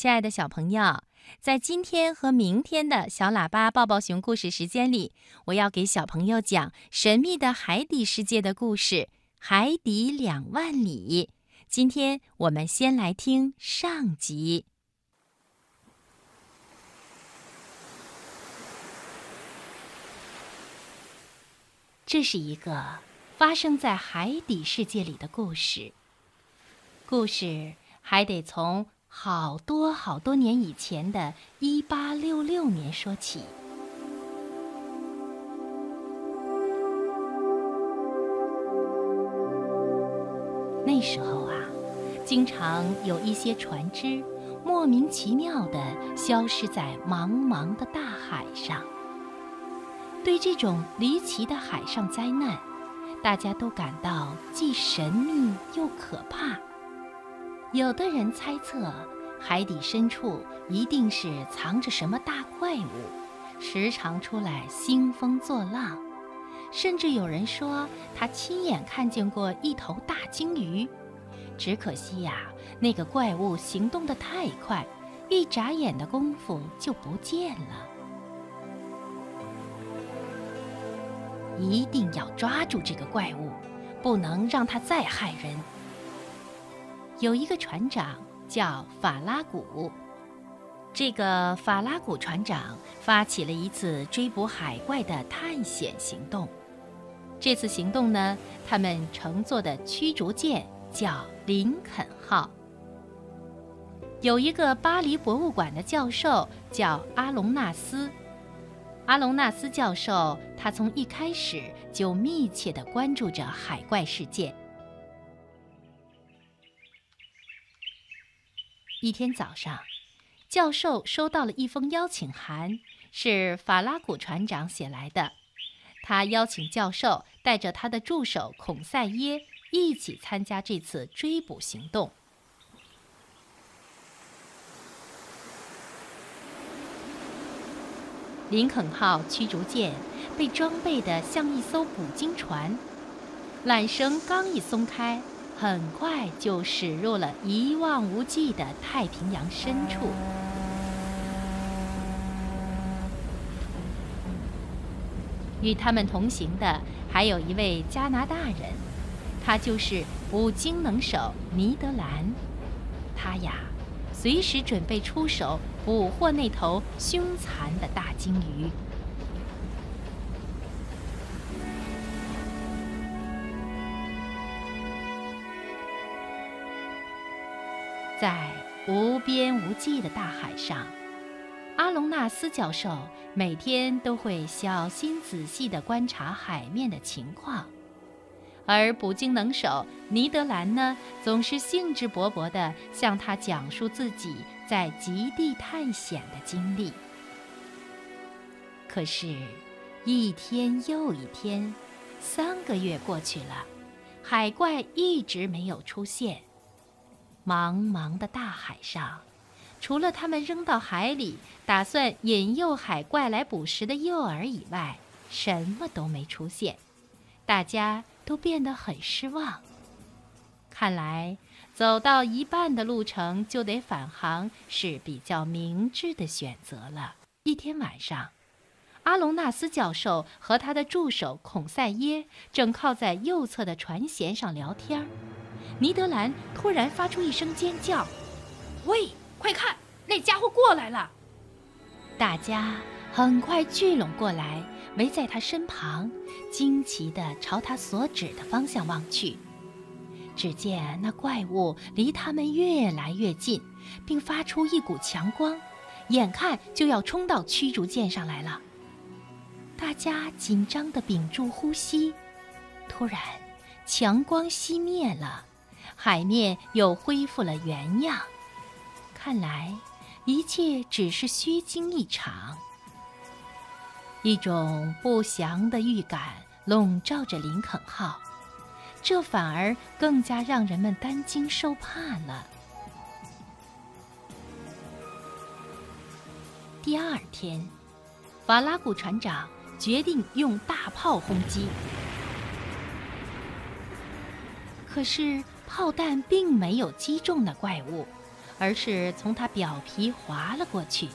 亲爱的小朋友，在今天和明天的小喇叭抱抱熊故事时间里，我要给小朋友讲神秘的海底世界的故事《海底两万里》。今天我们先来听上集。这是一个发生在海底世界里的故事。故事还得从好多好多年以前的1866年说起。那时候啊，经常有一些船只莫名其妙地消失在茫茫的大海上。对这种离奇的海上灾难，大家都感到既神秘又可怕。有的人猜测，海底深处一定是藏着什么大怪物，时常出来兴风作浪。甚至有人说，他亲眼看见过一头大鲸鱼。只可惜呀，那个怪物行动得太快，一眨眼的功夫就不见了。一定要抓住这个怪物，不能让它再害人。有一个船长叫法拉古，这个法拉古船长发起了一次追捕海怪的探险行动。这次行动呢，他们乘坐的驱逐舰叫林肯号。有一个巴黎博物馆的教授叫阿隆纳斯。阿隆纳斯教授，他从一开始就密切地关注着海怪事件。一天早上，教授收到了一封邀请函，是法拉古船长写来的。他邀请教授带着他的助手孔塞耶一起参加这次追捕行动。林肯号驱逐舰被装备的像一艘捕鲸船，缆绳刚一松开，很快就驶入了一望无际的太平洋深处。与他们同行的还有一位加拿大人，他就是捕鲸能手尼德兰。他呀。随时准备出手捕获那头凶残的大鲸鱼。在无边无际的大海上，阿隆纳斯教授每天都会小心仔细地观察海面的情况。而捕鲸能手尼德兰呢，总是兴致勃勃地向他讲述自己在极地探险的经历。可是，一天又一天，三个月过去了，海怪一直没有出现。茫茫的大海上，除了他们扔到海里打算引诱海怪来捕食的诱饵以外，什么都没出现。大家。都变得很失望。看来走到一半的路程就得返航是比较明智的选择了。一天晚上，阿隆纳斯教授和他的助手孔塞耶正靠在右侧的船舷上聊天儿尼德兰突然发出一声尖叫：“喂，快看，那家伙过来了！”大家很快聚拢过来。围在他身旁，惊奇地朝他所指的方向望去。只见那怪物离他们越来越近，并发出一股强光，眼看就要冲到驱逐舰上来了。大家紧张地屏住呼吸。突然，强光熄灭了，海面又恢复了原样。看来，一切只是虚惊一场。一种不祥的预感笼罩着林肯号，这反而更加让人们担惊受怕了。第二天，法拉古船长决定用大炮轰击，可是炮弹并没有击中那怪物，而是从它表皮划了过去。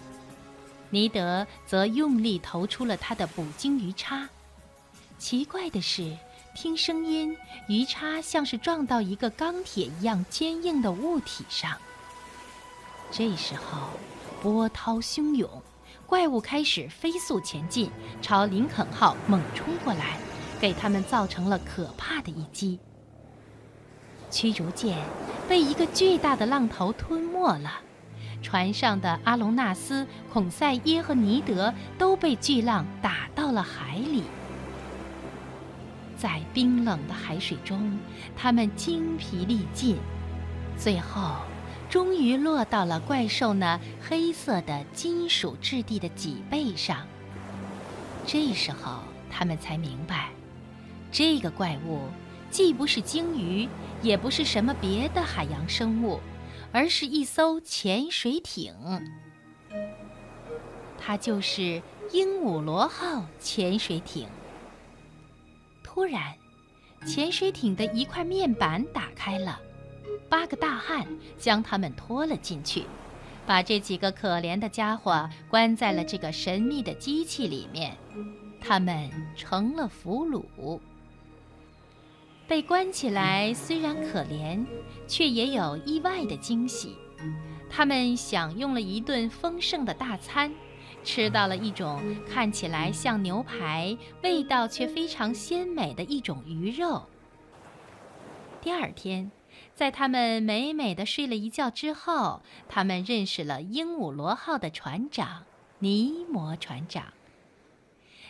尼德则用力投出了他的捕鲸鱼叉。奇怪的是，听声音，鱼叉像是撞到一个钢铁一样坚硬的物体上。这时候，波涛汹涌，怪物开始飞速前进，朝林肯号猛冲过来，给他们造成了可怕的一击。驱逐舰被一个巨大的浪头吞没了，船上的阿隆纳斯、孔塞耶和尼德都被巨浪打到了海里。在冰冷的海水中，他们精疲力尽，最后终于落到了怪兽那黑色的金属质地的脊背上。这时候，他们才明白，这个怪物。既不是鲸鱼，也不是什么别的海洋生物，而是一艘潜水艇。它就是鹦鹉螺号潜水艇。突然，潜水艇的一块面板打开了，八个大汉将他们拖了进去，把这几个可怜的家伙关在了这个神秘的机器里面，他们成了俘虏。被关起来虽然可怜，却也有意外的惊喜。他们享用了一顿丰盛的大餐，吃到了一种看起来像牛排、味道却非常鲜美的一种鱼肉。第二天，在他们美美的睡了一觉之后，他们认识了鹦鹉螺号的船长尼摩船长。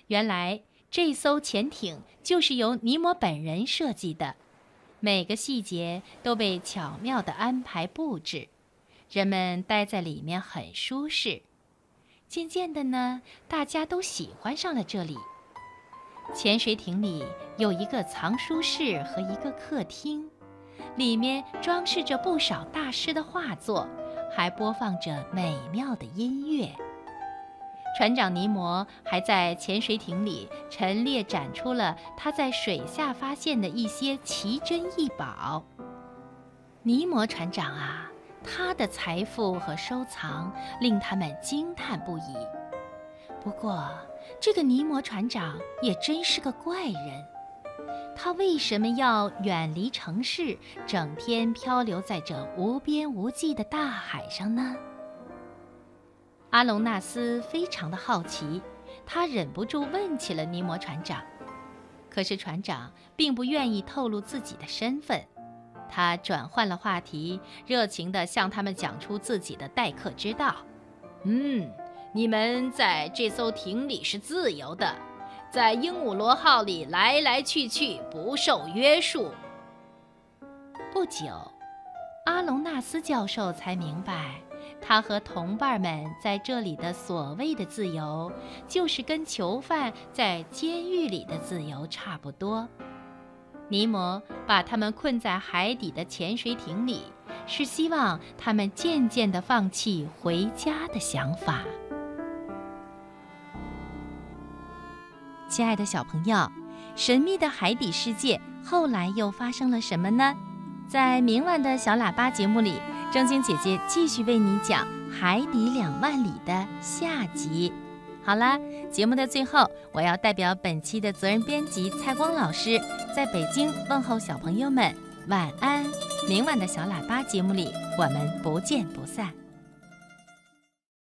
原来。这艘潜艇就是由尼摩本人设计的，每个细节都被巧妙地安排布置，人们待在里面很舒适。渐渐的呢，大家都喜欢上了这里。潜水艇里有一个藏书室和一个客厅，里面装饰着不少大师的画作，还播放着美妙的音乐。船长尼摩还在潜水艇里陈列展出了他在水下发现的一些奇珍异宝。尼摩船长啊，他的财富和收藏令他们惊叹不已。不过，这个尼摩船长也真是个怪人。他为什么要远离城市，整天漂流在这无边无际的大海上呢？阿隆纳斯非常的好奇，他忍不住问起了尼摩船长。可是船长并不愿意透露自己的身份，他转换了话题，热情地向他们讲出自己的待客之道。嗯，你们在这艘艇里是自由的，在鹦鹉螺号里来来去去，不受约束。不久，阿隆纳斯教授才明白。他和同伴们在这里的所谓的自由，就是跟囚犯在监狱里的自由差不多。尼摩把他们困在海底的潜水艇里，是希望他们渐渐地放弃回家的想法。亲爱的小朋友，神秘的海底世界后来又发生了什么呢？在明晚的小喇叭节目里。正晶姐姐继续为你讲《海底两万里》的下集。好了，节目的最后，我要代表本期的责任编辑蔡光老师，在北京问候小朋友们晚安。明晚的小喇叭节目里，我们不见不散。